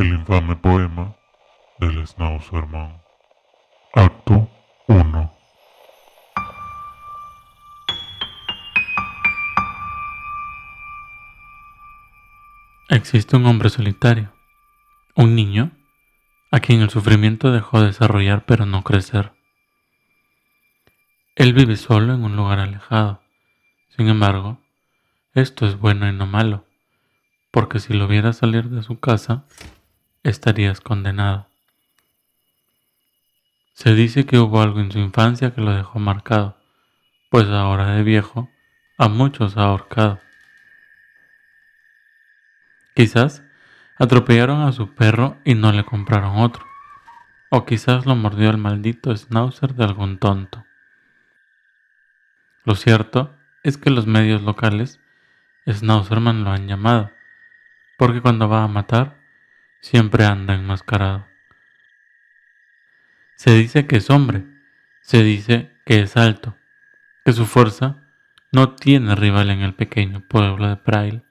el infame poema del Schnauzerman. Acto 1. Existe un hombre solitario, un niño, a quien el sufrimiento dejó desarrollar pero no crecer. Él vive solo en un lugar alejado. Sin embargo, esto es bueno y no malo, porque si lo viera salir de su casa, estarías condenado. Se dice que hubo algo en su infancia que lo dejó marcado, pues ahora de viejo a muchos ha ahorcado. Quizás atropellaron a su perro y no le compraron otro, o quizás lo mordió el maldito schnauzer de algún tonto. Lo cierto es que los medios locales Schnauzerman lo han llamado, porque cuando va a matar siempre anda enmascarado. Se dice que es hombre, se dice que es alto, que su fuerza no tiene rival en el pequeño pueblo de Prail.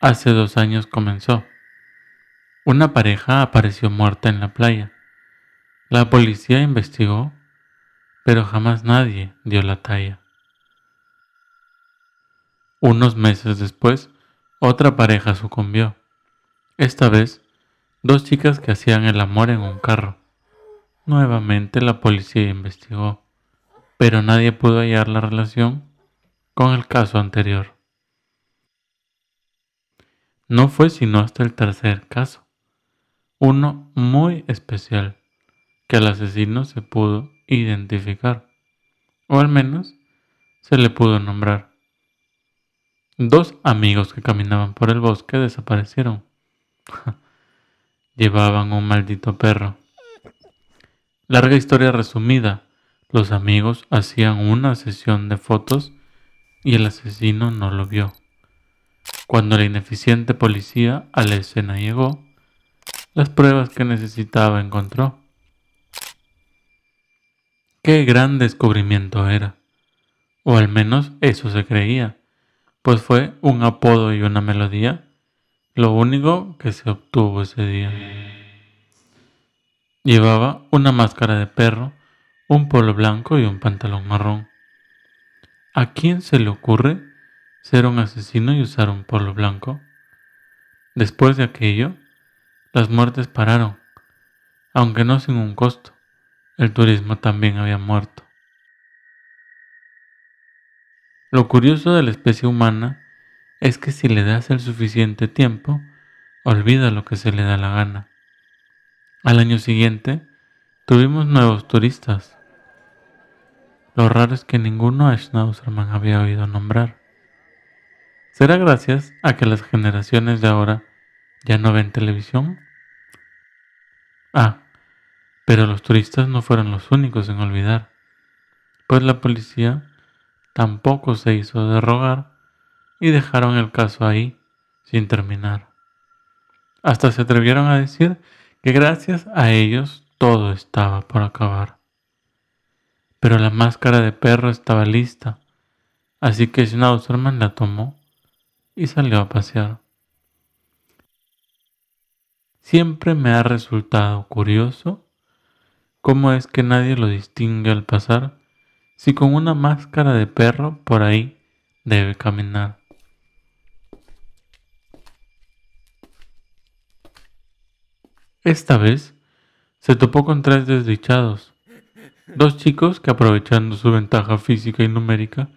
Hace dos años comenzó. Una pareja apareció muerta en la playa. La policía investigó, pero jamás nadie dio la talla. Unos meses después, otra pareja sucumbió. Esta vez, dos chicas que hacían el amor en un carro. Nuevamente la policía investigó, pero nadie pudo hallar la relación con el caso anterior. No fue sino hasta el tercer caso, uno muy especial, que al asesino se pudo identificar, o al menos se le pudo nombrar. Dos amigos que caminaban por el bosque desaparecieron. Llevaban un maldito perro. Larga historia resumida. Los amigos hacían una sesión de fotos y el asesino no lo vio. Cuando la ineficiente policía a la escena llegó, las pruebas que necesitaba encontró. Qué gran descubrimiento era, o al menos eso se creía pues fue un apodo y una melodía lo único que se obtuvo ese día. Llevaba una máscara de perro, un polo blanco y un pantalón marrón. ¿A quién se le ocurre ser un asesino y usar un polo blanco? Después de aquello, las muertes pararon, aunque no sin un costo. El turismo también había muerto. Lo curioso de la especie humana es que si le das el suficiente tiempo, olvida lo que se le da la gana. Al año siguiente, tuvimos nuevos turistas. Lo raro es que ninguno a Schnauzerman había oído nombrar. ¿Será gracias a que las generaciones de ahora ya no ven televisión? Ah, pero los turistas no fueron los únicos en olvidar, pues la policía tampoco se hizo de rogar y dejaron el caso ahí sin terminar. Hasta se atrevieron a decir que gracias a ellos todo estaba por acabar. Pero la máscara de perro estaba lista, así que Schnauzerman la tomó y salió a pasear. Siempre me ha resultado curioso cómo es que nadie lo distingue al pasar si con una máscara de perro por ahí debe caminar. Esta vez se topó con tres desdichados, dos chicos que aprovechando su ventaja física y numérica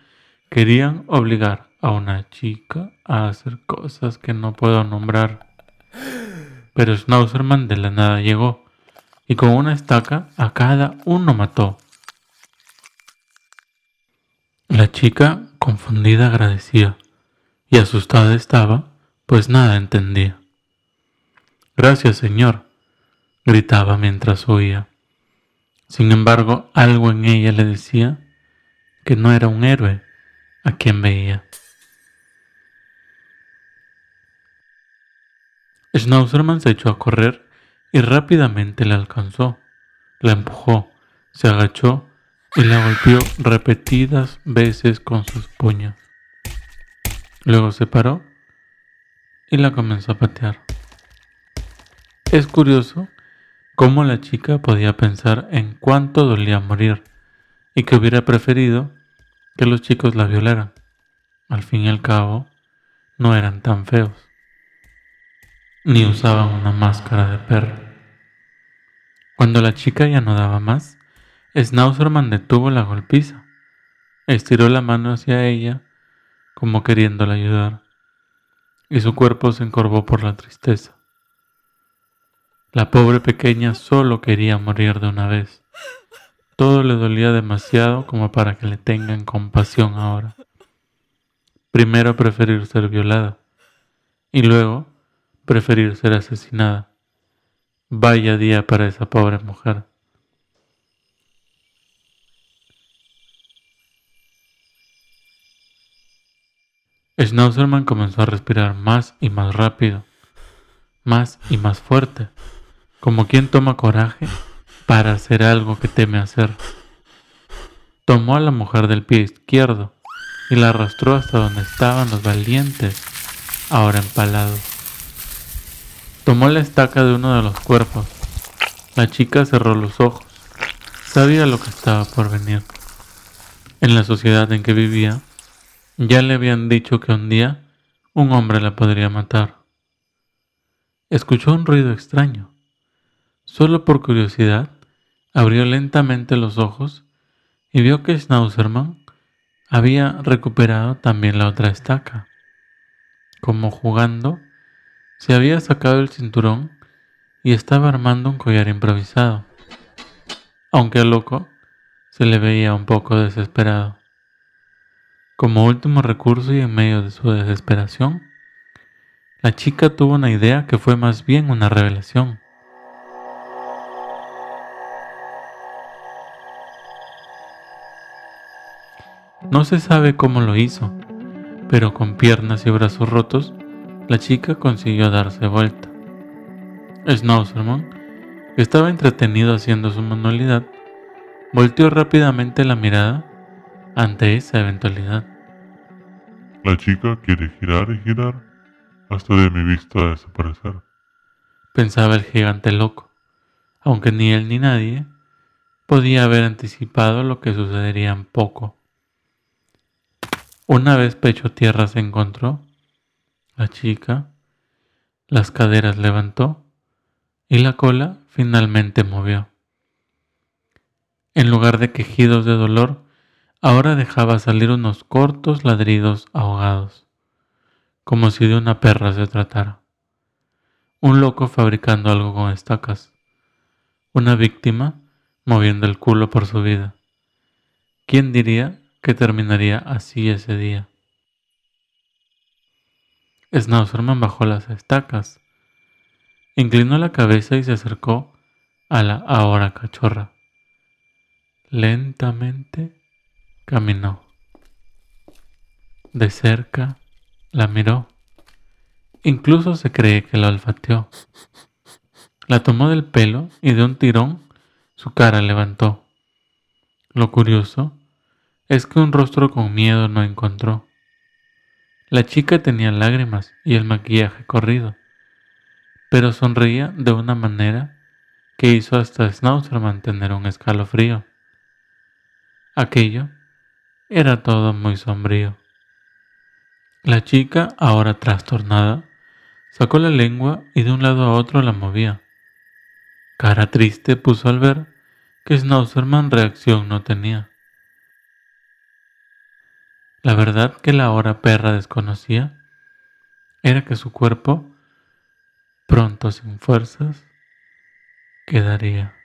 querían obligar a una chica a hacer cosas que no puedo nombrar. Pero Schnauzerman de la nada llegó y con una estaca a cada uno mató. La chica, confundida, agradecía, y asustada estaba, pues nada entendía. Gracias, señor, gritaba mientras huía. Sin embargo, algo en ella le decía que no era un héroe a quien veía. Schnauzerman se echó a correr y rápidamente la alcanzó. La empujó, se agachó y la golpeó repetidas veces con sus puños. Luego se paró y la comenzó a patear. Es curioso cómo la chica podía pensar en cuánto dolía morir y que hubiera preferido que los chicos la violaran. Al fin y al cabo, no eran tan feos, ni usaban una máscara de perro. Cuando la chica ya no daba más, Schnauzerman detuvo la golpiza, estiró la mano hacia ella como queriéndola ayudar, y su cuerpo se encorvó por la tristeza. La pobre pequeña solo quería morir de una vez. Todo le dolía demasiado como para que le tengan compasión ahora. Primero preferir ser violada y luego preferir ser asesinada. Vaya día para esa pobre mujer. Schnauzerman comenzó a respirar más y más rápido, más y más fuerte, como quien toma coraje para hacer algo que teme hacer. Tomó a la mujer del pie izquierdo y la arrastró hasta donde estaban los valientes, ahora empalados. Tomó la estaca de uno de los cuerpos. La chica cerró los ojos. Sabía lo que estaba por venir. En la sociedad en que vivía, ya le habían dicho que un día un hombre la podría matar. Escuchó un ruido extraño. Solo por curiosidad, Abrió lentamente los ojos y vio que Schnauzerman había recuperado también la otra estaca. Como jugando, se había sacado el cinturón y estaba armando un collar improvisado. Aunque loco se le veía un poco desesperado. Como último recurso y en medio de su desesperación, la chica tuvo una idea que fue más bien una revelación. No se sabe cómo lo hizo, pero con piernas y brazos rotos, la chica consiguió darse vuelta. Schnauzerman, que estaba entretenido haciendo su manualidad, volteó rápidamente la mirada ante esa eventualidad. La chica quiere girar y girar hasta de mi vista desaparecer. Pensaba el gigante loco, aunque ni él ni nadie podía haber anticipado lo que sucedería en poco. Una vez pecho tierra se encontró, la chica, las caderas levantó y la cola finalmente movió. En lugar de quejidos de dolor, ahora dejaba salir unos cortos ladridos ahogados, como si de una perra se tratara. Un loco fabricando algo con estacas, una víctima moviendo el culo por su vida. ¿Quién diría que terminaría así ese día. Schnauzerman bajó las estacas, inclinó la cabeza y se acercó a la ahora cachorra. Lentamente caminó. De cerca la miró. Incluso se cree que la olfateó. La tomó del pelo y de un tirón su cara levantó. Lo curioso es que un rostro con miedo no encontró. La chica tenía lágrimas y el maquillaje corrido, pero sonreía de una manera que hizo hasta Schnauzer mantener un escalofrío. Aquello era todo muy sombrío. La chica, ahora trastornada, sacó la lengua y de un lado a otro la movía. Cara triste puso al ver que Schnauzerman reacción no tenía. La verdad que la hora perra desconocía era que su cuerpo, pronto sin fuerzas, quedaría.